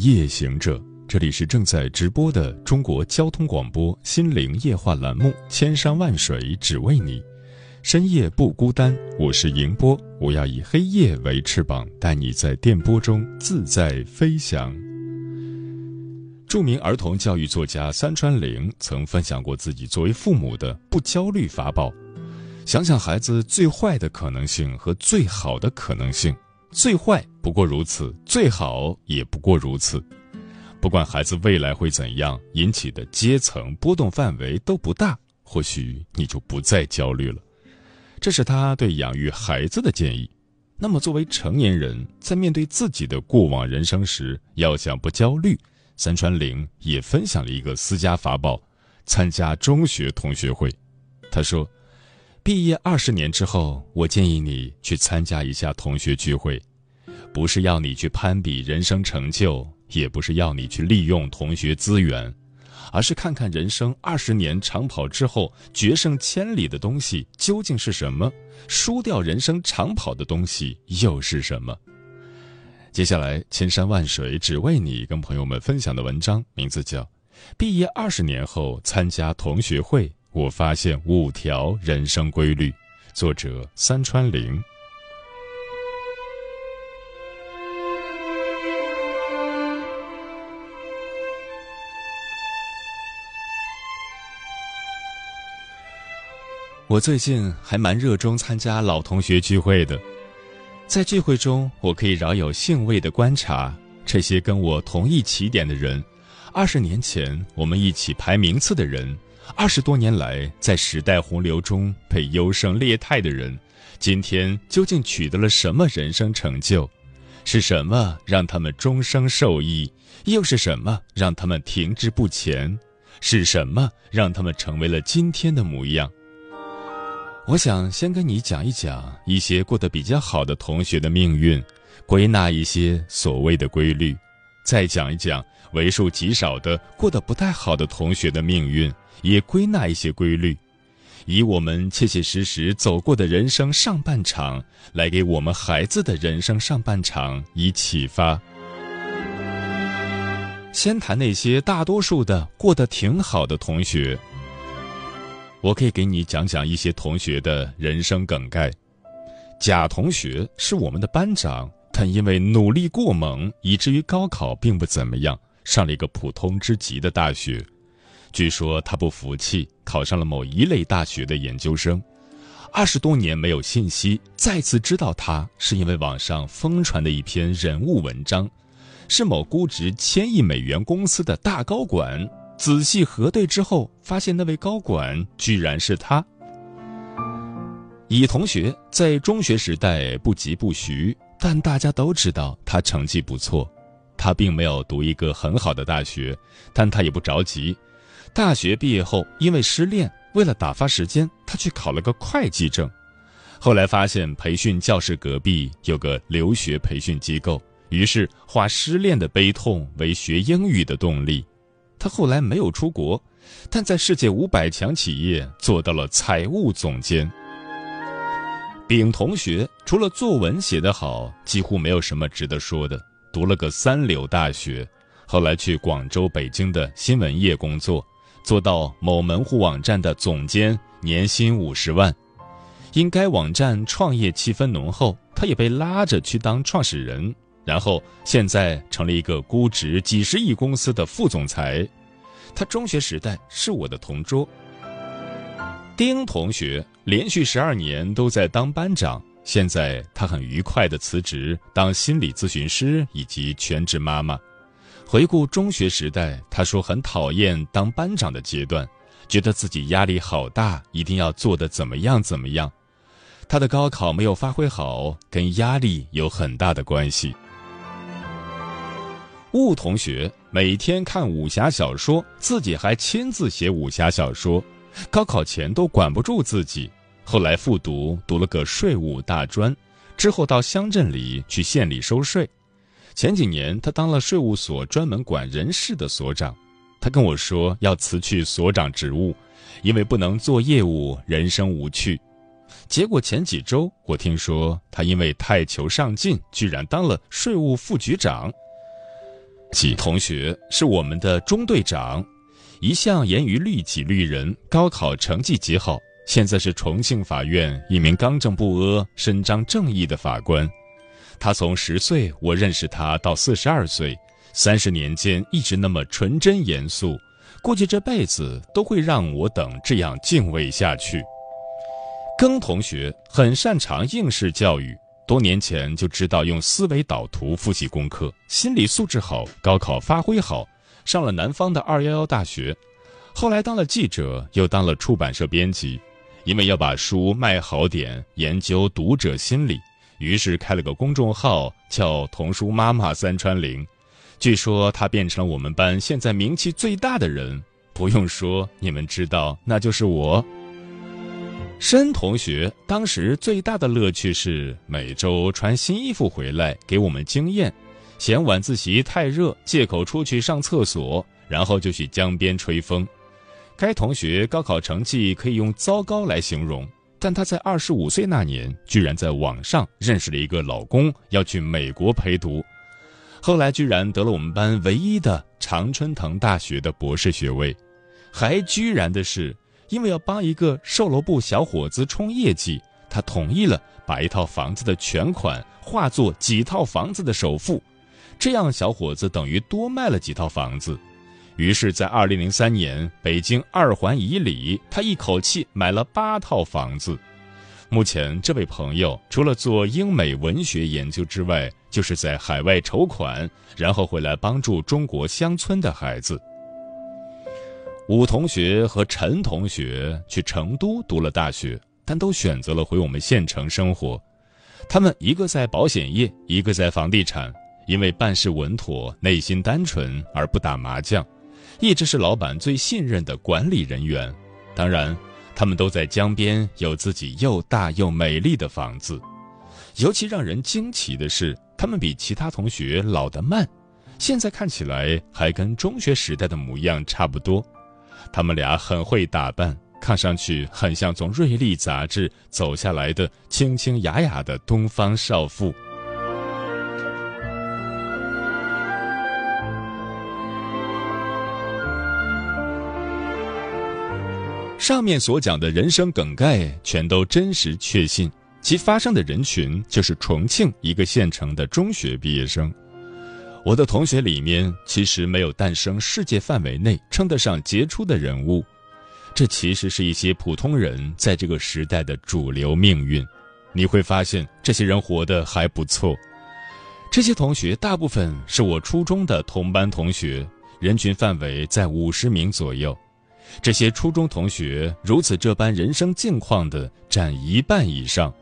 夜行者，这里是正在直播的中国交通广播心灵夜话栏目《千山万水只为你》，深夜不孤单，我是迎波，我要以黑夜为翅膀，带你在电波中自在飞翔。著名儿童教育作家三川玲曾分享过自己作为父母的不焦虑法宝：想想孩子最坏的可能性和最好的可能性。最坏不过如此，最好也不过如此。不管孩子未来会怎样，引起的阶层波动范围都不大，或许你就不再焦虑了。这是他对养育孩子的建议。那么，作为成年人，在面对自己的过往人生时，要想不焦虑，三川玲也分享了一个私家法宝：参加中学同学会。他说。毕业二十年之后，我建议你去参加一下同学聚会，不是要你去攀比人生成就，也不是要你去利用同学资源，而是看看人生二十年长跑之后决胜千里的东西究竟是什么，输掉人生长跑的东西又是什么。接下来，千山万水只为你，跟朋友们分享的文章名字叫《毕业二十年后参加同学会》。我发现五条人生规律，作者三川玲。我最近还蛮热衷参加老同学聚会的，在聚会中，我可以饶有兴味的观察这些跟我同一起点的人，二十年前我们一起排名次的人。二十多年来，在时代洪流中被优胜劣汰的人，今天究竟取得了什么人生成就？是什么让他们终生受益？又是什么让他们停滞不前？是什么让他们成为了今天的模样？我想先跟你讲一讲一些过得比较好的同学的命运，归纳一些所谓的规律，再讲一讲为数极少的过得不太好的同学的命运。也归纳一些规律，以我们切切实实走过的人生上半场，来给我们孩子的人生上半场以启发。先谈那些大多数的过得挺好的同学，我可以给你讲讲一些同学的人生梗概。甲同学是我们的班长，但因为努力过猛，以至于高考并不怎么样，上了一个普通之极的大学。据说他不服气，考上了某一类大学的研究生。二十多年没有信息，再次知道他是因为网上疯传的一篇人物文章，是某估值千亿美元公司的大高管。仔细核对之后，发现那位高管居然是他。乙同学在中学时代不疾不徐，但大家都知道他成绩不错。他并没有读一个很好的大学，但他也不着急。大学毕业后，因为失恋，为了打发时间，他去考了个会计证。后来发现培训教室隔壁有个留学培训机构，于是化失恋的悲痛为学英语的动力。他后来没有出国，但在世界五百强企业做到了财务总监。丙同学除了作文写得好，几乎没有什么值得说的，读了个三流大学，后来去广州、北京的新闻业工作。做到某门户网站的总监，年薪五十万。因该网站创业气氛浓厚，他也被拉着去当创始人。然后现在成了一个估值几十亿公司的副总裁。他中学时代是我的同桌。丁同学连续十二年都在当班长，现在他很愉快的辞职当心理咨询师以及全职妈妈。回顾中学时代，他说很讨厌当班长的阶段，觉得自己压力好大，一定要做的怎么样怎么样。他的高考没有发挥好，跟压力有很大的关系。雾同学每天看武侠小说，自己还亲自写武侠小说，高考前都管不住自己。后来复读，读了个税务大专，之后到乡镇里去县里收税。前几年他当了税务所专门管人事的所长，他跟我说要辞去所长职务，因为不能做业务，人生无趣。结果前几周我听说他因为太求上进，居然当了税务副局长。季同学是我们的中队长，一向严于律己律人，高考成绩极好，现在是重庆法院一名刚正不阿、伸张正义的法官。他从十岁我认识他到四十二岁，三十年间一直那么纯真严肃，估计这辈子都会让我等这样敬畏下去。庚同学很擅长应试教育。多年前就知道用思维导图复习功课，心理素质好，高考发挥好，上了南方的二幺幺大学，后来当了记者，又当了出版社编辑，因为要把书卖好点，研究读者心理，于是开了个公众号叫“童书妈妈三川玲”。据说她变成了我们班现在名气最大的人，不用说，你们知道，那就是我。申同学当时最大的乐趣是每周穿新衣服回来给我们惊艳，嫌晚自习太热，借口出去上厕所，然后就去江边吹风。该同学高考成绩可以用糟糕来形容，但他在二十五岁那年居然在网上认识了一个老公，要去美国陪读，后来居然得了我们班唯一的常春藤大学的博士学位，还居然的是。因为要帮一个售楼部小伙子冲业绩，他同意了把一套房子的全款化作几套房子的首付，这样小伙子等于多卖了几套房子。于是，在二零零三年北京二环以里，他一口气买了八套房子。目前，这位朋友除了做英美文学研究之外，就是在海外筹款，然后回来帮助中国乡村的孩子。武同学和陈同学去成都读了大学，但都选择了回我们县城生活。他们一个在保险业，一个在房地产，因为办事稳妥、内心单纯而不打麻将，一直是老板最信任的管理人员。当然，他们都在江边有自己又大又美丽的房子。尤其让人惊奇的是，他们比其他同学老得慢，现在看起来还跟中学时代的模样差不多。他们俩很会打扮，看上去很像从《瑞丽》杂志走下来的清清雅雅的东方少妇。上面所讲的人生梗概全都真实确信，其发生的人群就是重庆一个县城的中学毕业生。我的同学里面其实没有诞生世界范围内称得上杰出的人物，这其实是一些普通人在这个时代的主流命运。你会发现这些人活得还不错。这些同学大部分是我初中的同班同学，人群范围在五十名左右。这些初中同学如此这般人生境况的占一半以上。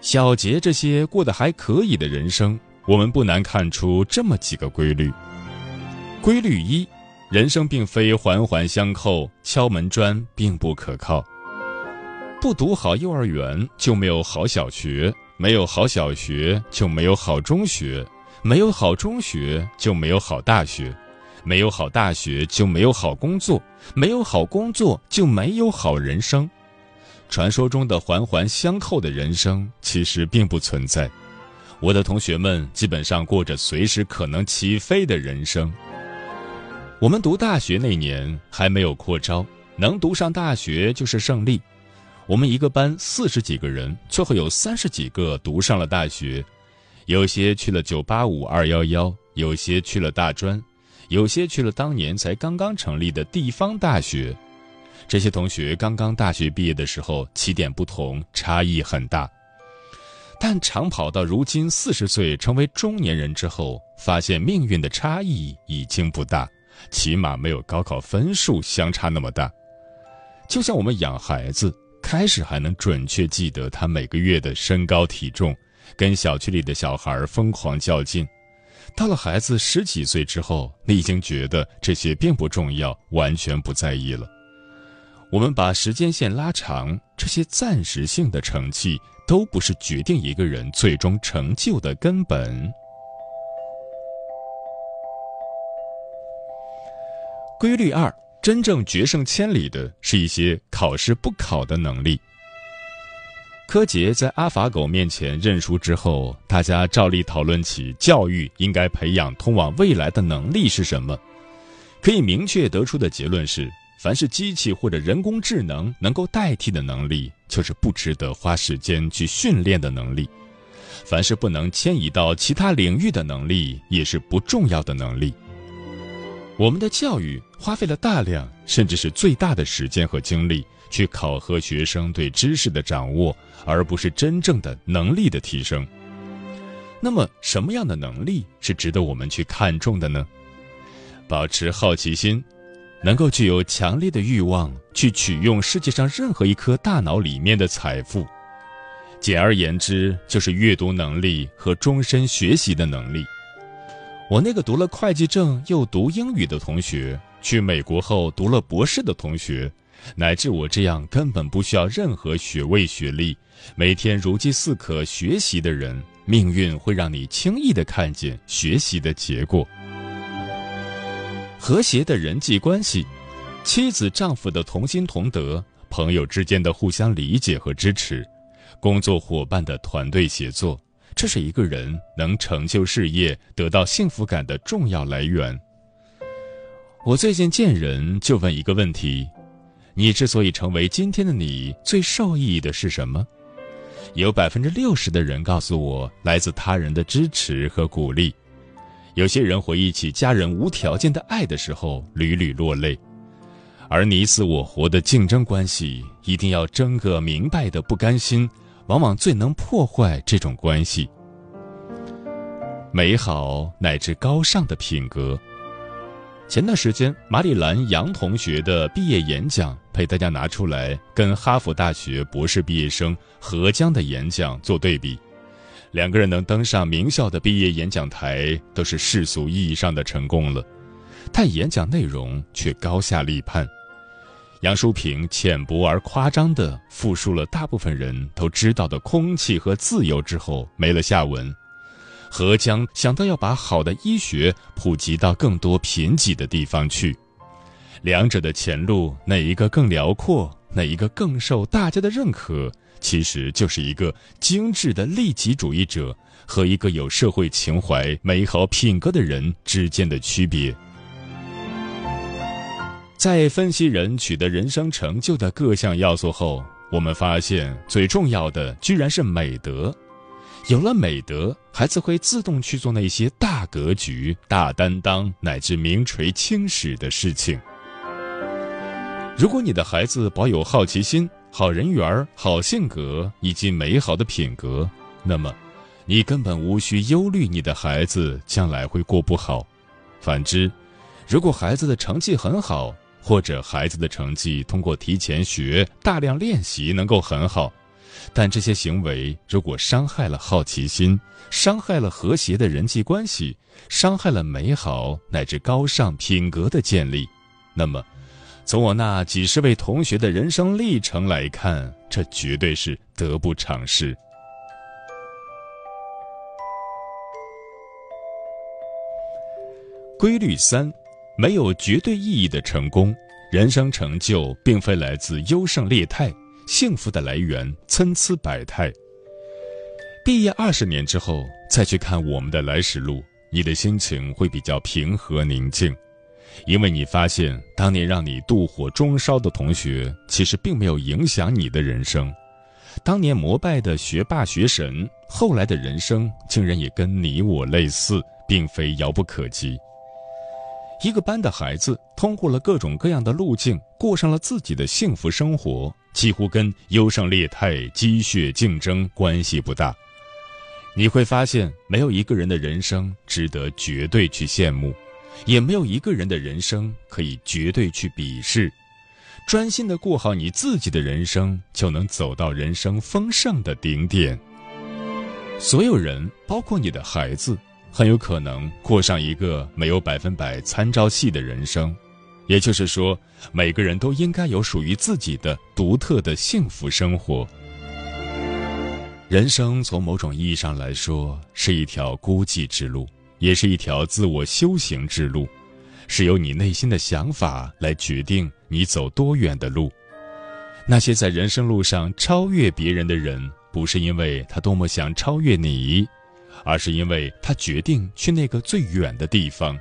小杰这些过得还可以的人生。我们不难看出这么几个规律：规律一，人生并非环环相扣，敲门砖并不可靠。不读好幼儿园就没有好小学，没有好小学就没有好中学，没有好中学就没有好大学，没有好大学就没有好工作，没有好工作就没有好人生。传说中的环环相扣的人生其实并不存在。我的同学们基本上过着随时可能起飞的人生。我们读大学那年还没有扩招，能读上大学就是胜利。我们一个班四十几个人，最后有三十几个读上了大学，有些去了九八五、二幺幺，有些去了大专，有些去了当年才刚刚成立的地方大学。这些同学刚刚大学毕业的时候，起点不同，差异很大。但长跑到如今四十岁成为中年人之后，发现命运的差异已经不大，起码没有高考分数相差那么大。就像我们养孩子，开始还能准确记得他每个月的身高体重，跟小区里的小孩疯狂较劲。到了孩子十几岁之后，你已经觉得这些并不重要，完全不在意了。我们把时间线拉长，这些暂时性的成绩都不是决定一个人最终成就的根本。规律二：真正决胜千里的是一些考试不考的能力。柯洁在阿法狗面前认输之后，大家照例讨论起教育应该培养通往未来的能力是什么。可以明确得出的结论是。凡是机器或者人工智能能够代替的能力，就是不值得花时间去训练的能力；凡是不能迁移到其他领域的能力，也是不重要的能力。我们的教育花费了大量，甚至是最大的时间和精力去考核学生对知识的掌握，而不是真正的能力的提升。那么，什么样的能力是值得我们去看重的呢？保持好奇心。能够具有强烈的欲望去取用世界上任何一颗大脑里面的财富，简而言之，就是阅读能力和终身学习的能力。我那个读了会计证又读英语的同学，去美国后读了博士的同学，乃至我这样根本不需要任何学位学历，每天如饥似渴学习的人，命运会让你轻易的看见学习的结果。和谐的人际关系，妻子丈夫的同心同德，朋友之间的互相理解和支持，工作伙伴的团队协作，这是一个人能成就事业、得到幸福感的重要来源。我最近见人就问一个问题：你之所以成为今天的你，最受益的是什么？有百分之六十的人告诉我，来自他人的支持和鼓励。有些人回忆起家人无条件的爱的时候，屡屡落泪；而你死我活的竞争关系，一定要争个明白的不甘心，往往最能破坏这种关系。美好乃至高尚的品格。前段时间，马里兰杨同学的毕业演讲被大家拿出来，跟哈佛大学博士毕业生何江的演讲做对比。两个人能登上名校的毕业演讲台，都是世俗意义上的成功了，但演讲内容却高下立判。杨淑萍浅薄而夸张地复述了大部分人都知道的空气和自由之后，没了下文。何江想到要把好的医学普及到更多贫瘠的地方去，两者的前路哪一个更辽阔，哪一个更受大家的认可？其实就是一个精致的利己主义者和一个有社会情怀、美好品格的人之间的区别。在分析人取得人生成就的各项要素后，我们发现最重要的居然是美德。有了美德，孩子会自动去做那些大格局、大担当乃至名垂青史的事情。如果你的孩子保有好奇心，好人缘、好性格以及美好的品格，那么，你根本无需忧虑你的孩子将来会过不好。反之，如果孩子的成绩很好，或者孩子的成绩通过提前学、大量练习能够很好，但这些行为如果伤害了好奇心，伤害了和谐的人际关系，伤害了美好乃至高尚品格的建立，那么。从我那几十位同学的人生历程来看，这绝对是得不偿失。规律三：没有绝对意义的成功，人生成就并非来自优胜劣汰，幸福的来源参差百态。毕业二十年之后再去看我们的来时路，你的心情会比较平和宁静。因为你发现，当年让你妒火中烧的同学，其实并没有影响你的人生；当年膜拜的学霸学神，后来的人生竟然也跟你我类似，并非遥不可及。一个班的孩子通过了各种各样的路径，过上了自己的幸福生活，几乎跟优胜劣汰、积血竞争关系不大。你会发现，没有一个人的人生值得绝对去羡慕。也没有一个人的人生可以绝对去鄙视，专心的过好你自己的人生，就能走到人生丰盛的顶点。所有人，包括你的孩子，很有可能过上一个没有百分百参照系的人生。也就是说，每个人都应该有属于自己的独特的幸福生活。人生从某种意义上来说，是一条孤寂之路，也是一条自我修行之路，是由你内心的想法来决定你走多远的路。那些在人生路上超越别人的人，不是因为他多么想超越你，而是因为他决定去那个最远的地方。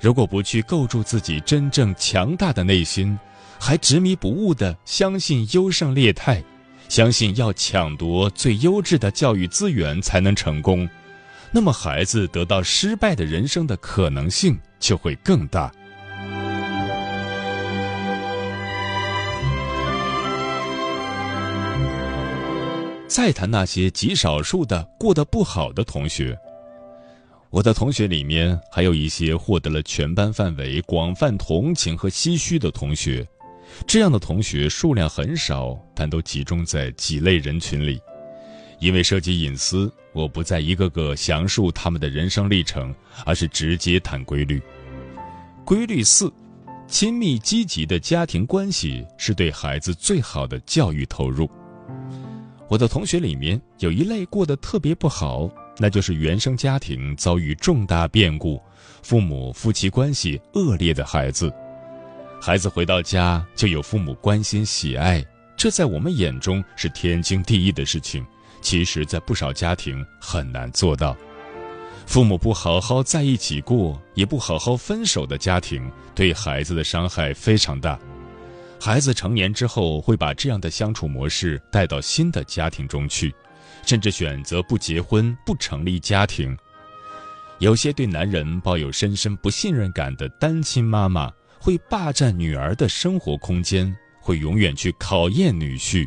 如果不去构筑自己真正强大的内心，还执迷不悟地相信优胜劣汰，相信要抢夺最优质的教育资源才能成功，那么孩子得到失败的人生的可能性就会更大。再谈那些极少数的过得不好的同学。我的同学里面还有一些获得了全班范围广泛同情和唏嘘的同学，这样的同学数量很少，但都集中在几类人群里。因为涉及隐私，我不再一个个详述他们的人生历程，而是直接谈规律。规律四：亲密积极的家庭关系是对孩子最好的教育投入。我的同学里面有一类过得特别不好。那就是原生家庭遭遇重大变故，父母夫妻关系恶劣的孩子。孩子回到家就有父母关心喜爱，这在我们眼中是天经地义的事情，其实，在不少家庭很难做到。父母不好好在一起过，也不好好分手的家庭，对孩子的伤害非常大。孩子成年之后，会把这样的相处模式带到新的家庭中去。甚至选择不结婚、不成立家庭。有些对男人抱有深深不信任感的单亲妈妈，会霸占女儿的生活空间，会永远去考验女婿。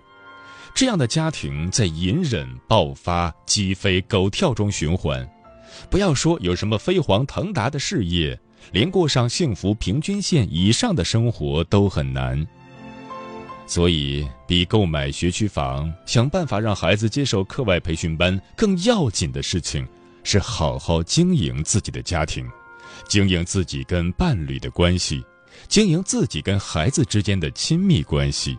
这样的家庭在隐忍、爆发、鸡飞狗跳中循环。不要说有什么飞黄腾达的事业，连过上幸福平均线以上的生活都很难。所以，比购买学区房、想办法让孩子接受课外培训班更要紧的事情，是好好经营自己的家庭，经营自己跟伴侣的关系，经营自己跟孩子之间的亲密关系。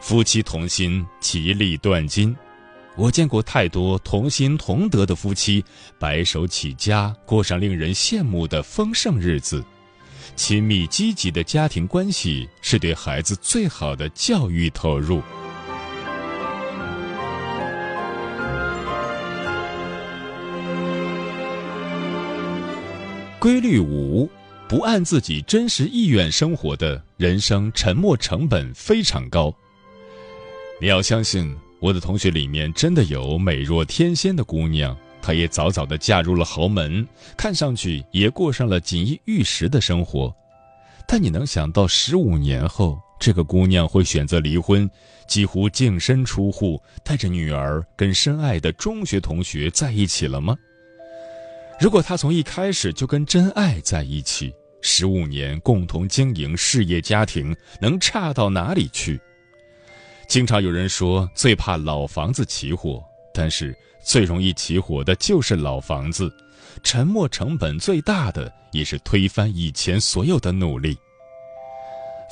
夫妻同心，其利断金。我见过太多同心同德的夫妻，白手起家，过上令人羡慕的丰盛日子。亲密积极的家庭关系是对孩子最好的教育投入。规律五：不按自己真实意愿生活的人生，沉没成本非常高。你要相信，我的同学里面真的有美若天仙的姑娘。她也早早的嫁入了豪门，看上去也过上了锦衣玉食的生活。但你能想到十五年后，这个姑娘会选择离婚，几乎净身出户，带着女儿跟深爱的中学同学在一起了吗？如果她从一开始就跟真爱在一起，十五年共同经营事业家庭，能差到哪里去？经常有人说最怕老房子起火，但是。最容易起火的就是老房子，沉没成本最大的也是推翻以前所有的努力。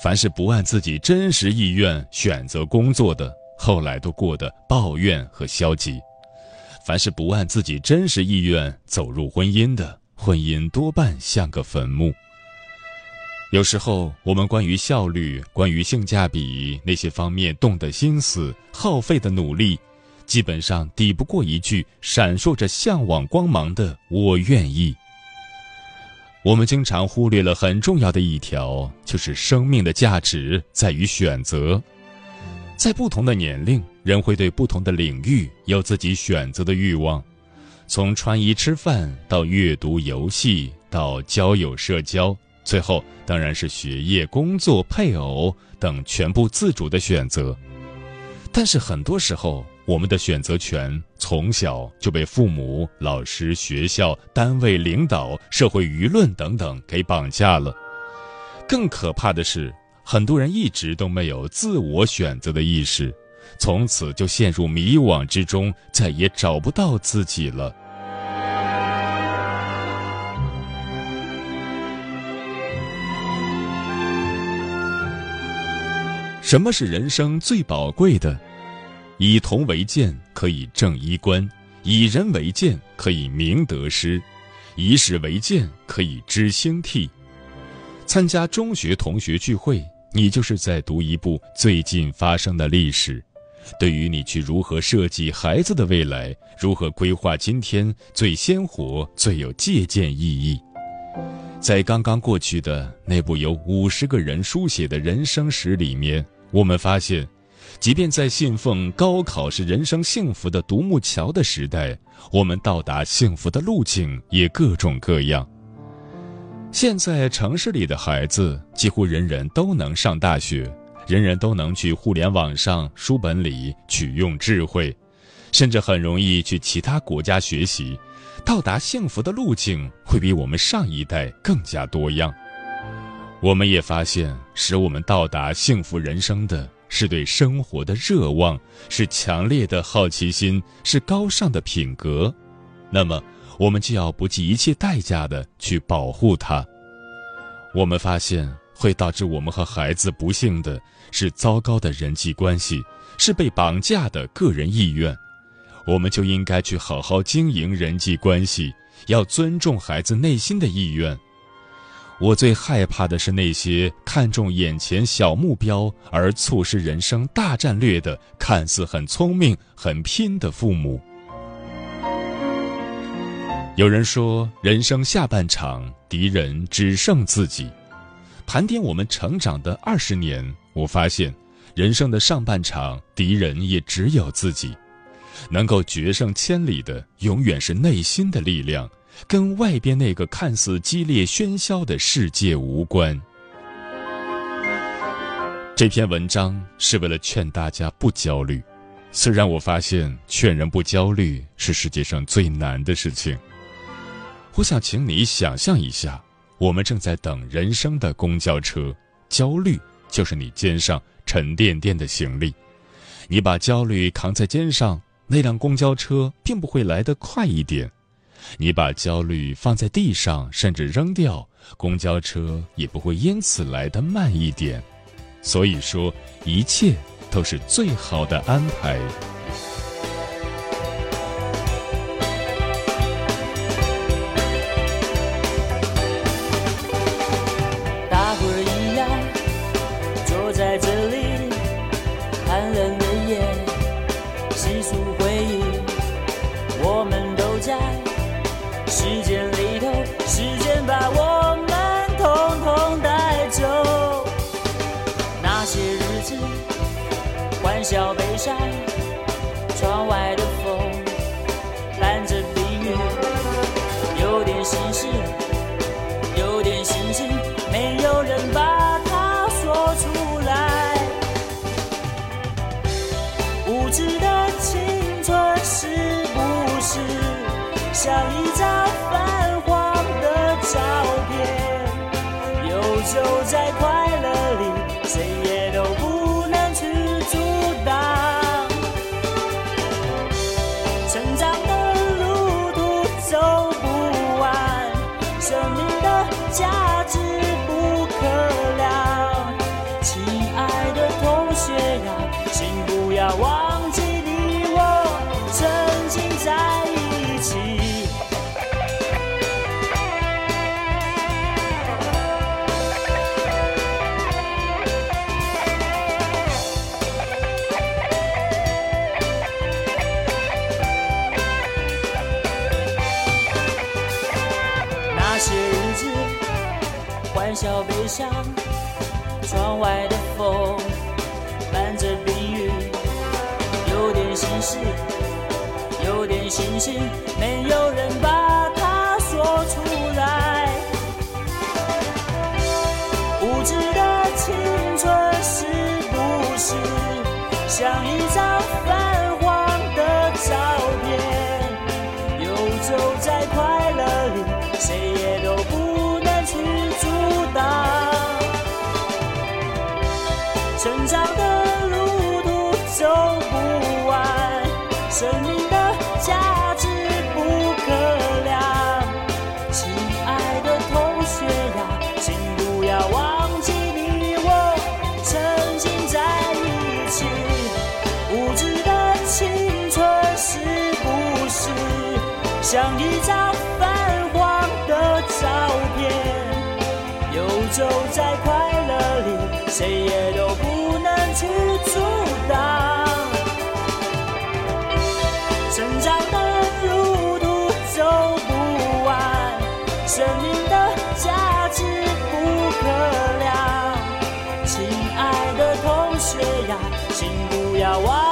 凡是不按自己真实意愿选择工作的，后来都过得抱怨和消极；凡是不按自己真实意愿走入婚姻的，婚姻多半像个坟墓。有时候，我们关于效率、关于性价比那些方面动的心思、耗费的努力。基本上抵不过一句闪烁着向往光芒的“我愿意”。我们经常忽略了很重要的一条，就是生命的价值在于选择。在不同的年龄，人会对不同的领域有自己选择的欲望，从穿衣吃饭到阅读游戏，到交友社交，最后当然是学业、工作、配偶等全部自主的选择。但是很多时候，我们的选择权从小就被父母、老师、学校、单位领导、社会舆论等等给绑架了。更可怕的是，很多人一直都没有自我选择的意识，从此就陷入迷惘之中，再也找不到自己了。什么是人生最宝贵的？以铜为鉴，可以正衣冠；以人为鉴，可以明得失；以史为鉴，可以知兴替。参加中学同学聚会，你就是在读一部最近发生的历史，对于你去如何设计孩子的未来，如何规划今天，最鲜活、最有借鉴意义。在刚刚过去的那部由五十个人书写的人生史里面。我们发现，即便在信奉高考是人生幸福的独木桥的时代，我们到达幸福的路径也各种各样。现在城市里的孩子几乎人人都能上大学，人人都能去互联网上、书本里取用智慧，甚至很容易去其他国家学习。到达幸福的路径会比我们上一代更加多样。我们也发现，使我们到达幸福人生的是对生活的热望，是强烈的好奇心，是高尚的品格。那么，我们就要不计一切代价的去保护它。我们发现，会导致我们和孩子不幸的是糟糕的人际关系，是被绑架的个人意愿。我们就应该去好好经营人际关系，要尊重孩子内心的意愿。我最害怕的是那些看重眼前小目标而促使人生大战略的，看似很聪明、很拼的父母。有人说，人生下半场敌人只剩自己。盘点我们成长的二十年，我发现，人生的上半场敌人也只有自己。能够决胜千里的，永远是内心的力量。跟外边那个看似激烈喧嚣的世界无关。这篇文章是为了劝大家不焦虑，虽然我发现劝人不焦虑是世界上最难的事情。我想请你想象一下，我们正在等人生的公交车，焦虑就是你肩上沉甸甸的行李，你把焦虑扛在肩上，那辆公交车并不会来得快一点。你把焦虑放在地上，甚至扔掉，公交车也不会因此来得慢一点。所以说，一切都是最好的安排。那些日子欢笑悲伤窗外的风小悲伤，窗外的风伴着冰雨，有点心事，有点心情，没有人把它说出来。无知的青春是不是像一张泛黄的照片，游走在快乐里，谁也像一张泛黄的照片游走在快乐里谁也都不能去阻挡。成长的路途走不完生命的价值不可量亲爱的同学呀请不要忘。